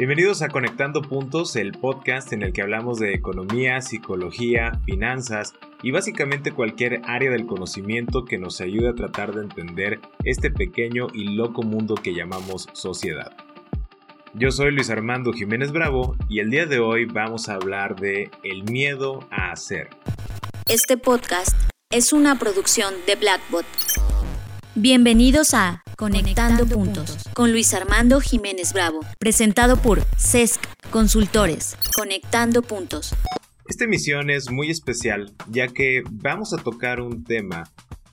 Bienvenidos a Conectando Puntos, el podcast en el que hablamos de economía, psicología, finanzas y básicamente cualquier área del conocimiento que nos ayude a tratar de entender este pequeño y loco mundo que llamamos sociedad. Yo soy Luis Armando Jiménez Bravo y el día de hoy vamos a hablar de el miedo a hacer. Este podcast es una producción de Blackbot. Bienvenidos a Conectando, Puntos con Luis Armando Jiménez Bravo, presentado por CESC Consultores. Conectando Puntos. Esta emisión es muy especial ya que vamos a tocar un tema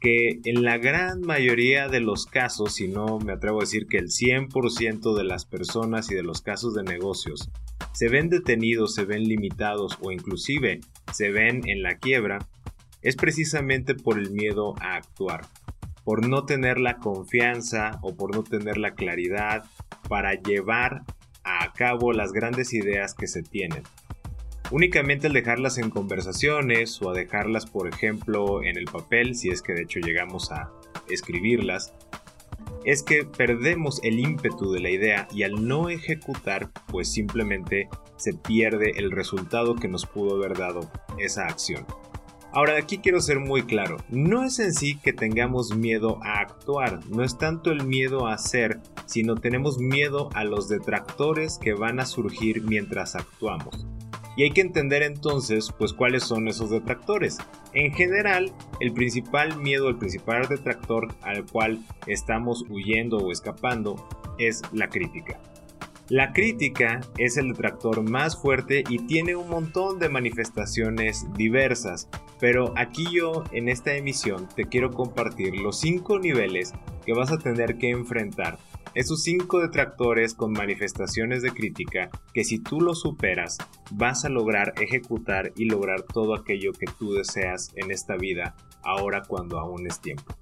que en la gran mayoría de los casos, si no me atrevo a decir que el 100% de las personas y de los casos de negocios se ven detenidos, se ven limitados o inclusive se ven en la quiebra, es precisamente por el miedo a actuar por no tener la confianza o por no tener la claridad para llevar a cabo las grandes ideas que se tienen. Únicamente al dejarlas en conversaciones o a dejarlas, por ejemplo, en el papel, si es que de hecho llegamos a escribirlas, es que perdemos el ímpetu de la idea y al no ejecutar, pues simplemente se pierde el resultado que nos pudo haber dado esa acción. Ahora aquí quiero ser muy claro, no es en sí que tengamos miedo a actuar, no es tanto el miedo a hacer, sino tenemos miedo a los detractores que van a surgir mientras actuamos. Y hay que entender entonces, pues, cuáles son esos detractores. En general, el principal miedo, el principal detractor al cual estamos huyendo o escapando es la crítica. La crítica es el detractor más fuerte y tiene un montón de manifestaciones diversas, pero aquí yo en esta emisión te quiero compartir los 5 niveles que vas a tener que enfrentar. Esos 5 detractores con manifestaciones de crítica que si tú los superas vas a lograr ejecutar y lograr todo aquello que tú deseas en esta vida ahora cuando aún es tiempo.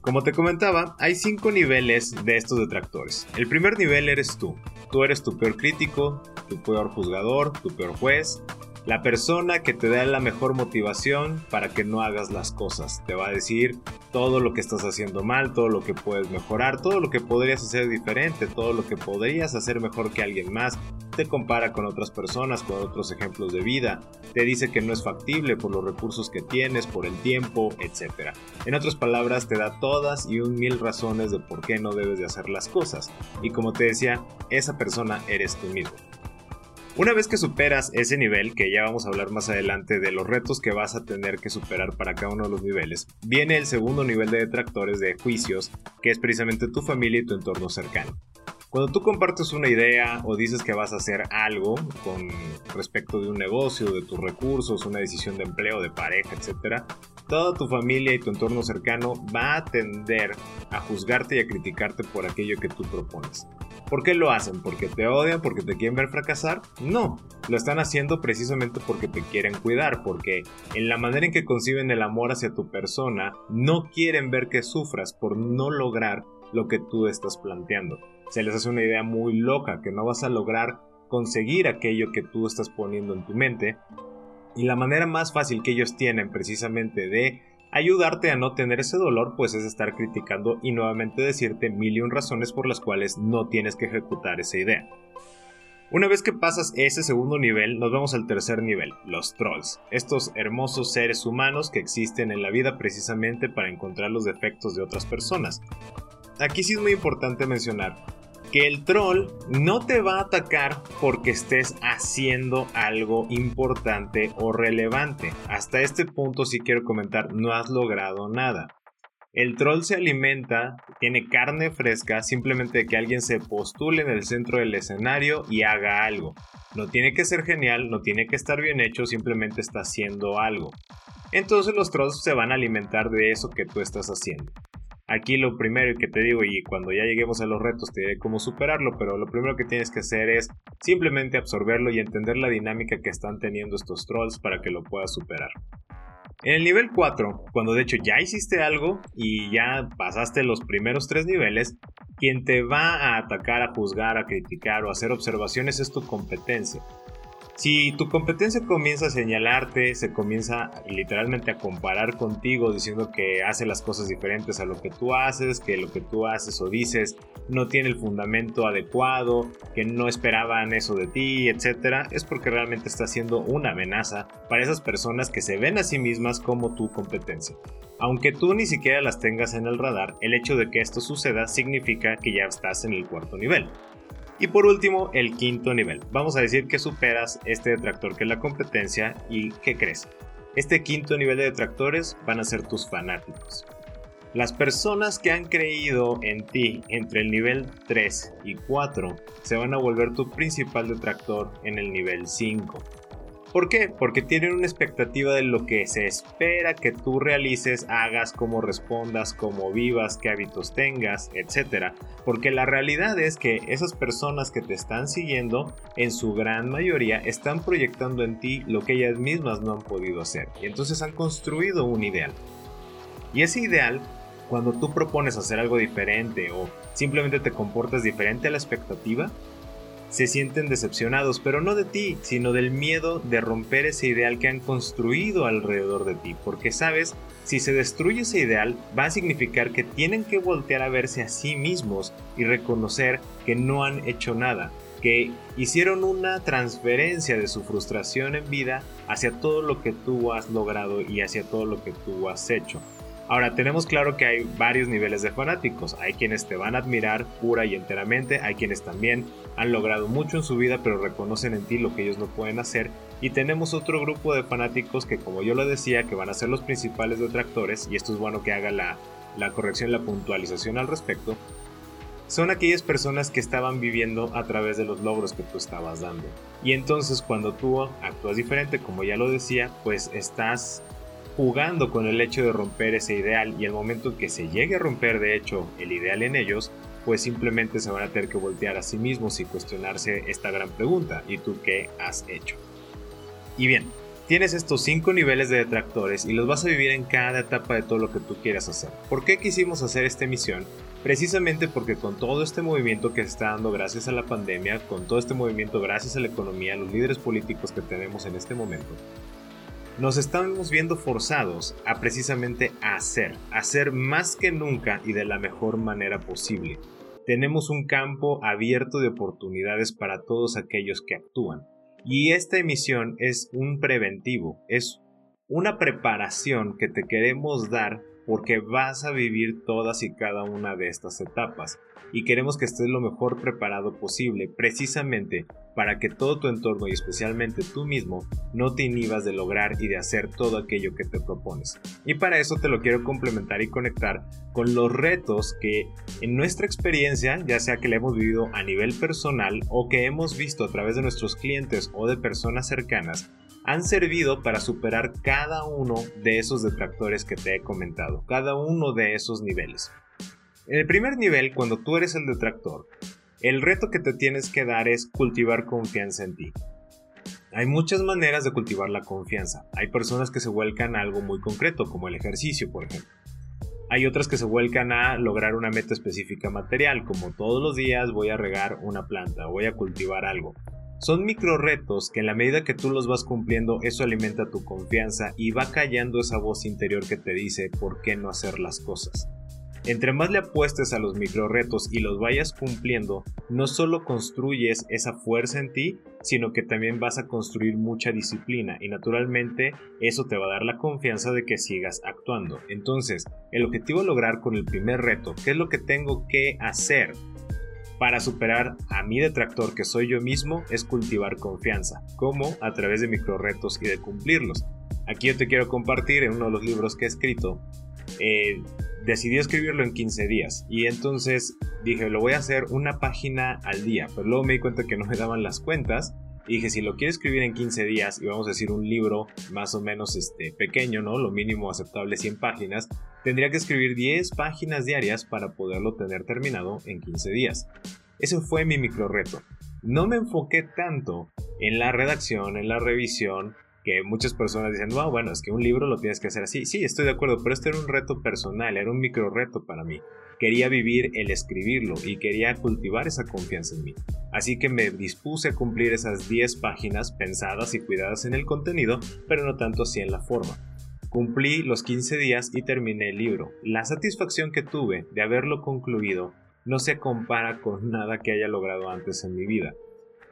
Como te comentaba, hay cinco niveles de estos detractores. El primer nivel eres tú. Tú eres tu peor crítico, tu peor juzgador, tu peor juez, la persona que te da la mejor motivación para que no hagas las cosas. Te va a decir todo lo que estás haciendo mal, todo lo que puedes mejorar, todo lo que podrías hacer diferente, todo lo que podrías hacer mejor que alguien más. Te compara con otras personas, con otros ejemplos de vida. Te dice que no es factible por los recursos que tienes, por el tiempo, etc. En otras palabras, te da todas y un mil razones de por qué no debes de hacer las cosas. Y como te decía, esa persona eres tú mismo. Una vez que superas ese nivel, que ya vamos a hablar más adelante de los retos que vas a tener que superar para cada uno de los niveles, viene el segundo nivel de detractores de juicios, que es precisamente tu familia y tu entorno cercano. Cuando tú compartes una idea o dices que vas a hacer algo con respecto de un negocio, de tus recursos, una decisión de empleo, de pareja, etc., toda tu familia y tu entorno cercano va a tender a juzgarte y a criticarte por aquello que tú propones. ¿Por qué lo hacen? ¿Porque te odian? ¿Porque te quieren ver fracasar? No, lo están haciendo precisamente porque te quieren cuidar, porque en la manera en que conciben el amor hacia tu persona, no quieren ver que sufras por no lograr lo que tú estás planteando. Se les hace una idea muy loca, que no vas a lograr conseguir aquello que tú estás poniendo en tu mente. Y la manera más fácil que ellos tienen precisamente de Ayudarte a no tener ese dolor pues es estar criticando y nuevamente decirte mil y un razones por las cuales no tienes que ejecutar esa idea. Una vez que pasas ese segundo nivel, nos vamos al tercer nivel, los trolls, estos hermosos seres humanos que existen en la vida precisamente para encontrar los defectos de otras personas. Aquí sí es muy importante mencionar que el troll no te va a atacar porque estés haciendo algo importante o relevante. Hasta este punto sí quiero comentar, no has logrado nada. El troll se alimenta, tiene carne fresca, simplemente que alguien se postule en el centro del escenario y haga algo. No tiene que ser genial, no tiene que estar bien hecho, simplemente está haciendo algo. Entonces los trolls se van a alimentar de eso que tú estás haciendo. Aquí lo primero que te digo, y cuando ya lleguemos a los retos te diré cómo superarlo, pero lo primero que tienes que hacer es simplemente absorberlo y entender la dinámica que están teniendo estos trolls para que lo puedas superar. En el nivel 4, cuando de hecho ya hiciste algo y ya pasaste los primeros tres niveles, quien te va a atacar, a juzgar, a criticar o a hacer observaciones es tu competencia. Si tu competencia comienza a señalarte, se comienza literalmente a comparar contigo diciendo que hace las cosas diferentes a lo que tú haces, que lo que tú haces o dices no tiene el fundamento adecuado, que no esperaban eso de ti, etc., es porque realmente está siendo una amenaza para esas personas que se ven a sí mismas como tu competencia. Aunque tú ni siquiera las tengas en el radar, el hecho de que esto suceda significa que ya estás en el cuarto nivel. Y por último, el quinto nivel. Vamos a decir que superas este detractor que es la competencia y ¿qué crees? Este quinto nivel de detractores van a ser tus fanáticos. Las personas que han creído en ti entre el nivel 3 y 4 se van a volver tu principal detractor en el nivel 5. ¿Por qué? Porque tienen una expectativa de lo que se espera que tú realices, hagas, cómo respondas, cómo vivas, qué hábitos tengas, etc. Porque la realidad es que esas personas que te están siguiendo, en su gran mayoría, están proyectando en ti lo que ellas mismas no han podido hacer. Y entonces han construido un ideal. Y ese ideal, cuando tú propones hacer algo diferente o simplemente te comportas diferente a la expectativa, se sienten decepcionados, pero no de ti, sino del miedo de romper ese ideal que han construido alrededor de ti, porque sabes, si se destruye ese ideal, va a significar que tienen que voltear a verse a sí mismos y reconocer que no han hecho nada, que hicieron una transferencia de su frustración en vida hacia todo lo que tú has logrado y hacia todo lo que tú has hecho. Ahora, tenemos claro que hay varios niveles de fanáticos. Hay quienes te van a admirar pura y enteramente, hay quienes también han logrado mucho en su vida pero reconocen en ti lo que ellos no pueden hacer. Y tenemos otro grupo de fanáticos que, como yo lo decía, que van a ser los principales detractores, y esto es bueno que haga la, la corrección la puntualización al respecto, son aquellas personas que estaban viviendo a través de los logros que tú estabas dando. Y entonces cuando tú actúas diferente, como ya lo decía, pues estás jugando con el hecho de romper ese ideal y el momento en que se llegue a romper de hecho el ideal en ellos, pues simplemente se van a tener que voltear a sí mismos y cuestionarse esta gran pregunta, ¿y tú qué has hecho? Y bien, tienes estos cinco niveles de detractores y los vas a vivir en cada etapa de todo lo que tú quieras hacer. ¿Por qué quisimos hacer esta emisión? Precisamente porque con todo este movimiento que se está dando gracias a la pandemia, con todo este movimiento gracias a la economía, los líderes políticos que tenemos en este momento, nos estamos viendo forzados a precisamente hacer, hacer más que nunca y de la mejor manera posible. Tenemos un campo abierto de oportunidades para todos aquellos que actúan. Y esta emisión es un preventivo, es una preparación que te queremos dar porque vas a vivir todas y cada una de estas etapas y queremos que estés lo mejor preparado posible precisamente para que todo tu entorno y especialmente tú mismo no te inhibas de lograr y de hacer todo aquello que te propones. Y para eso te lo quiero complementar y conectar con los retos que en nuestra experiencia, ya sea que la hemos vivido a nivel personal o que hemos visto a través de nuestros clientes o de personas cercanas, han servido para superar cada uno de esos detractores que te he comentado, cada uno de esos niveles. En el primer nivel, cuando tú eres el detractor, el reto que te tienes que dar es cultivar confianza en ti. Hay muchas maneras de cultivar la confianza. Hay personas que se vuelcan a algo muy concreto, como el ejercicio, por ejemplo. Hay otras que se vuelcan a lograr una meta específica material, como todos los días voy a regar una planta, voy a cultivar algo. Son micro retos que en la medida que tú los vas cumpliendo, eso alimenta tu confianza y va callando esa voz interior que te dice por qué no hacer las cosas. Entre más le apuestes a los micro retos y los vayas cumpliendo, no solo construyes esa fuerza en ti, sino que también vas a construir mucha disciplina y naturalmente eso te va a dar la confianza de que sigas actuando. Entonces, el objetivo lograr con el primer reto, ¿qué es lo que tengo que hacer? para superar a mi detractor que soy yo mismo es cultivar confianza. ¿Cómo? A través de micro retos y de cumplirlos. Aquí yo te quiero compartir en uno de los libros que he escrito. Eh, decidí escribirlo en 15 días y entonces dije lo voy a hacer una página al día, pero luego me di cuenta que no me daban las cuentas y dije si lo quiero escribir en 15 días y vamos a decir un libro más o menos este, pequeño, ¿no? Lo mínimo aceptable 100 páginas, tendría que escribir 10 páginas diarias para poderlo tener terminado en 15 días. Ese fue mi micro reto. No me enfoqué tanto en la redacción, en la revisión, que muchas personas dicen, no, bueno, es que un libro lo tienes que hacer así. Sí, estoy de acuerdo, pero este era un reto personal, era un micro reto para mí. Quería vivir el escribirlo y quería cultivar esa confianza en mí. Así que me dispuse a cumplir esas 10 páginas pensadas y cuidadas en el contenido, pero no tanto así en la forma. Cumplí los 15 días y terminé el libro. La satisfacción que tuve de haberlo concluido no se compara con nada que haya logrado antes en mi vida.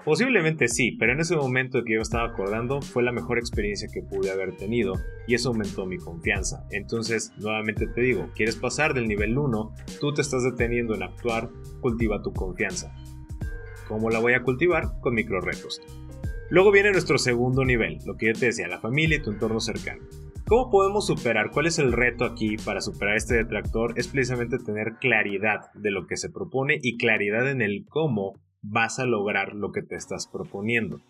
Posiblemente sí, pero en ese momento que yo estaba acordando fue la mejor experiencia que pude haber tenido y eso aumentó mi confianza. Entonces, nuevamente te digo, quieres pasar del nivel 1, tú te estás deteniendo en actuar, cultiva tu confianza. ¿Cómo la voy a cultivar? Con micro retos. Luego viene nuestro segundo nivel, lo que yo te decía, la familia y tu entorno cercano. ¿Cómo podemos superar? ¿Cuál es el reto aquí para superar este detractor? Es precisamente tener claridad de lo que se propone y claridad en el cómo vas a lograr lo que te estás proponiendo.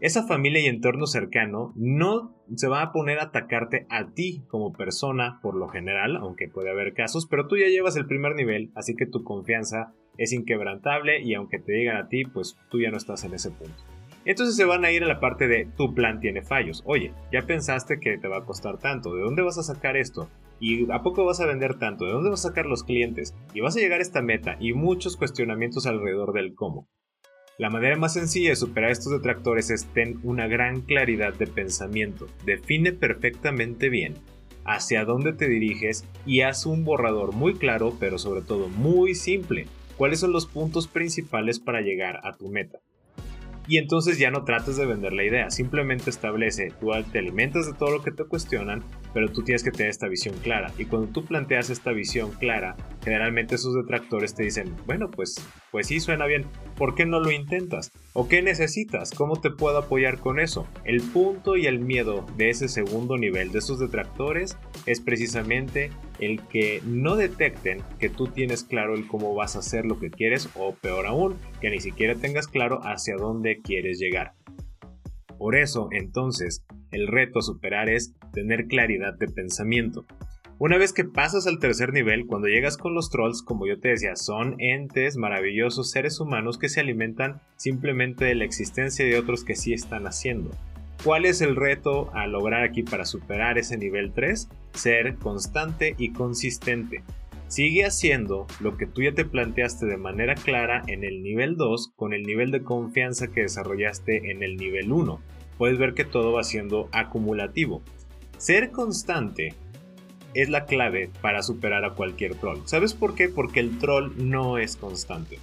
Esa familia y entorno cercano no se va a poner a atacarte a ti como persona por lo general, aunque puede haber casos, pero tú ya llevas el primer nivel, así que tu confianza es inquebrantable y aunque te digan a ti, pues tú ya no estás en ese punto. Entonces se van a ir a la parte de tu plan tiene fallos. Oye, ya pensaste que te va a costar tanto, ¿de dónde vas a sacar esto? ¿Y a poco vas a vender tanto? ¿De dónde vas a sacar los clientes? Y vas a llegar a esta meta y muchos cuestionamientos alrededor del cómo. La manera más sencilla de superar estos detractores es tener una gran claridad de pensamiento. Define perfectamente bien hacia dónde te diriges y haz un borrador muy claro, pero sobre todo muy simple. ¿Cuáles son los puntos principales para llegar a tu meta? Y entonces ya no trates de vender la idea, simplemente establece, tú te alimentas de todo lo que te cuestionan, pero tú tienes que tener esta visión clara. Y cuando tú planteas esta visión clara, generalmente esos detractores te dicen, bueno, pues, pues sí suena bien, ¿por qué no lo intentas? ¿O qué necesitas? ¿Cómo te puedo apoyar con eso? El punto y el miedo de ese segundo nivel de esos detractores es precisamente el que no detecten que tú tienes claro el cómo vas a hacer lo que quieres o peor aún, que ni siquiera tengas claro hacia dónde quieres llegar. Por eso, entonces, el reto a superar es tener claridad de pensamiento. Una vez que pasas al tercer nivel, cuando llegas con los trolls, como yo te decía, son entes maravillosos seres humanos que se alimentan simplemente de la existencia de otros que sí están haciendo. ¿Cuál es el reto a lograr aquí para superar ese nivel 3? Ser constante y consistente. Sigue haciendo lo que tú ya te planteaste de manera clara en el nivel 2 con el nivel de confianza que desarrollaste en el nivel 1. Puedes ver que todo va siendo acumulativo. Ser constante es la clave para superar a cualquier troll. ¿Sabes por qué? Porque el troll no es constante.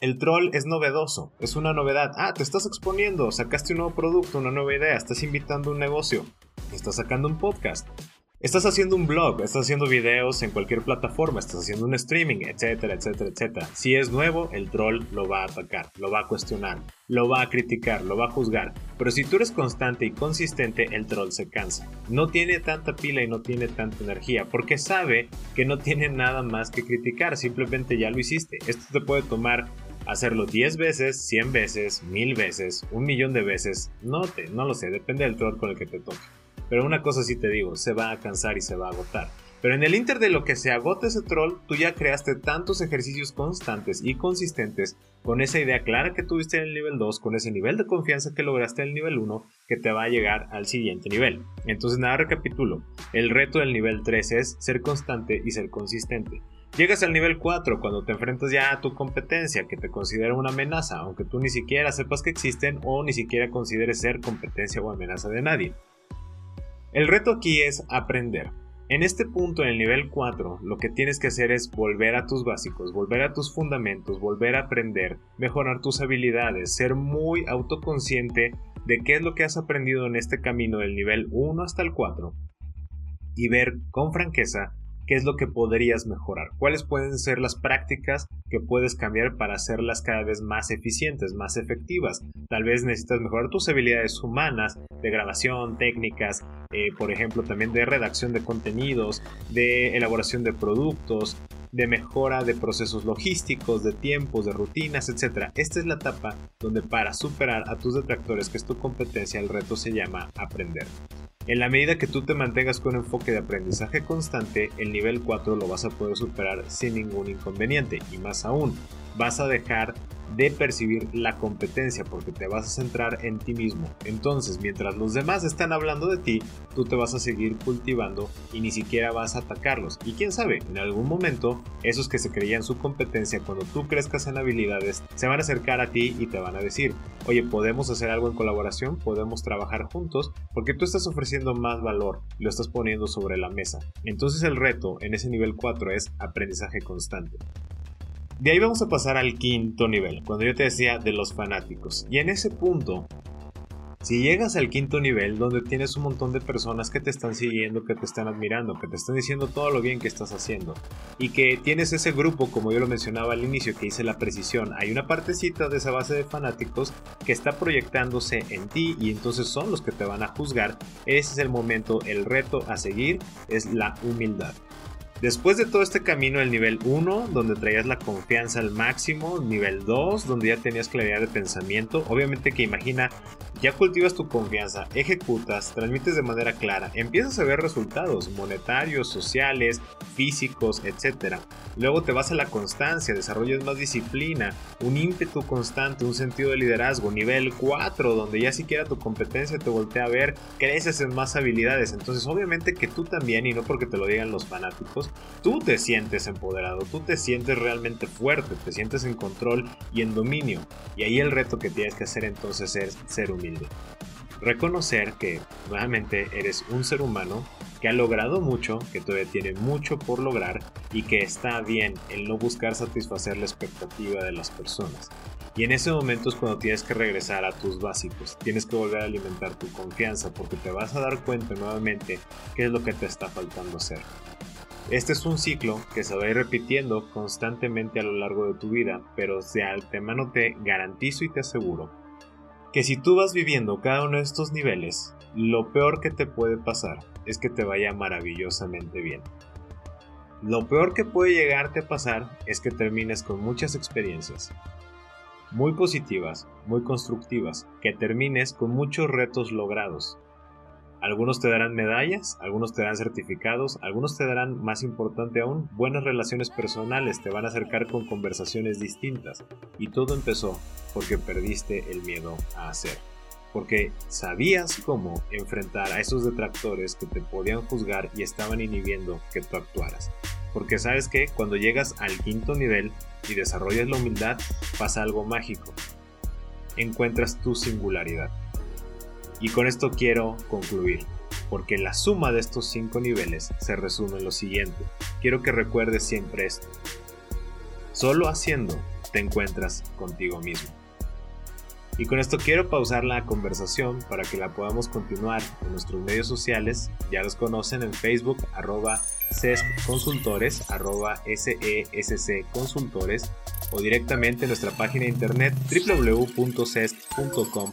El troll es novedoso, es una novedad. Ah, te estás exponiendo, sacaste un nuevo producto, una nueva idea, estás invitando un negocio, estás sacando un podcast, estás haciendo un blog, estás haciendo videos en cualquier plataforma, estás haciendo un streaming, etcétera, etcétera, etcétera. Si es nuevo, el troll lo va a atacar, lo va a cuestionar, lo va a criticar, lo va a juzgar. Pero si tú eres constante y consistente, el troll se cansa. No tiene tanta pila y no tiene tanta energía, porque sabe que no tiene nada más que criticar, simplemente ya lo hiciste. Esto te puede tomar hacerlo 10 veces, 100 veces, 1000 veces, un millón de veces, no, te, no lo sé, depende del troll con el que te toque. Pero una cosa sí te digo, se va a cansar y se va a agotar. Pero en el inter de lo que se agota ese troll, tú ya creaste tantos ejercicios constantes y consistentes con esa idea clara que tuviste en el nivel 2, con ese nivel de confianza que lograste en el nivel 1, que te va a llegar al siguiente nivel. Entonces nada, recapitulo. El reto del nivel 3 es ser constante y ser consistente. Llegas al nivel 4 cuando te enfrentas ya a tu competencia que te considera una amenaza, aunque tú ni siquiera sepas que existen o ni siquiera consideres ser competencia o amenaza de nadie. El reto aquí es aprender. En este punto, en el nivel 4, lo que tienes que hacer es volver a tus básicos, volver a tus fundamentos, volver a aprender, mejorar tus habilidades, ser muy autoconsciente de qué es lo que has aprendido en este camino del nivel 1 hasta el 4 y ver con franqueza qué es lo que podrías mejorar, cuáles pueden ser las prácticas que puedes cambiar para hacerlas cada vez más eficientes, más efectivas. Tal vez necesitas mejorar tus habilidades humanas de grabación, técnicas, eh, por ejemplo, también de redacción de contenidos, de elaboración de productos, de mejora de procesos logísticos, de tiempos, de rutinas, etc. Esta es la etapa donde para superar a tus detractores, que es tu competencia, el reto se llama aprender. En la medida que tú te mantengas con un enfoque de aprendizaje constante, el nivel 4 lo vas a poder superar sin ningún inconveniente. Y más aún, vas a dejar de percibir la competencia porque te vas a centrar en ti mismo. Entonces, mientras los demás están hablando de ti, tú te vas a seguir cultivando y ni siquiera vas a atacarlos. Y quién sabe, en algún momento, esos que se creían su competencia, cuando tú crezcas en habilidades, se van a acercar a ti y te van a decir, oye, podemos hacer algo en colaboración, podemos trabajar juntos, porque tú estás ofreciendo más valor, lo estás poniendo sobre la mesa. Entonces el reto en ese nivel 4 es aprendizaje constante. De ahí vamos a pasar al quinto nivel, cuando yo te decía de los fanáticos. Y en ese punto, si llegas al quinto nivel, donde tienes un montón de personas que te están siguiendo, que te están admirando, que te están diciendo todo lo bien que estás haciendo, y que tienes ese grupo, como yo lo mencionaba al inicio, que hice la precisión, hay una partecita de esa base de fanáticos que está proyectándose en ti y entonces son los que te van a juzgar, ese es el momento, el reto a seguir es la humildad. Después de todo este camino, el nivel 1, donde traías la confianza al máximo, nivel 2, donde ya tenías claridad de pensamiento, obviamente que imagina, ya cultivas tu confianza, ejecutas, transmites de manera clara, empiezas a ver resultados monetarios, sociales, físicos, etc. Luego te vas a la constancia, desarrollas más disciplina, un ímpetu constante, un sentido de liderazgo, nivel 4, donde ya siquiera tu competencia te voltea a ver, creces en más habilidades, entonces obviamente que tú también, y no porque te lo digan los fanáticos, tú te sientes empoderado, tú te sientes realmente fuerte, te sientes en control y en dominio. Y ahí el reto que tienes que hacer entonces es ser humilde. Reconocer que nuevamente eres un ser humano que ha logrado mucho, que todavía tiene mucho por lograr y que está bien el no buscar satisfacer la expectativa de las personas. Y en ese momento es cuando tienes que regresar a tus básicos, tienes que volver a alimentar tu confianza porque te vas a dar cuenta nuevamente qué es lo que te está faltando hacer. Este es un ciclo que se va a ir repitiendo constantemente a lo largo de tu vida, pero de antemano te garantizo y te aseguro que si tú vas viviendo cada uno de estos niveles, lo peor que te puede pasar es que te vaya maravillosamente bien. Lo peor que puede llegarte a pasar es que termines con muchas experiencias, muy positivas, muy constructivas, que termines con muchos retos logrados, algunos te darán medallas, algunos te darán certificados, algunos te darán, más importante aún, buenas relaciones personales, te van a acercar con conversaciones distintas. Y todo empezó porque perdiste el miedo a hacer. Porque sabías cómo enfrentar a esos detractores que te podían juzgar y estaban inhibiendo que tú actuaras. Porque sabes que cuando llegas al quinto nivel y desarrollas la humildad, pasa algo mágico. Encuentras tu singularidad y con esto quiero concluir, porque la suma de estos cinco niveles se resume en lo siguiente. Quiero que recuerdes siempre esto. Solo haciendo te encuentras contigo mismo. Y con esto quiero pausar la conversación para que la podamos continuar en nuestros medios sociales. Ya los conocen en Facebook, arroba Consultores, arroba SESC Consultores, o directamente en nuestra página de internet www.cesc.com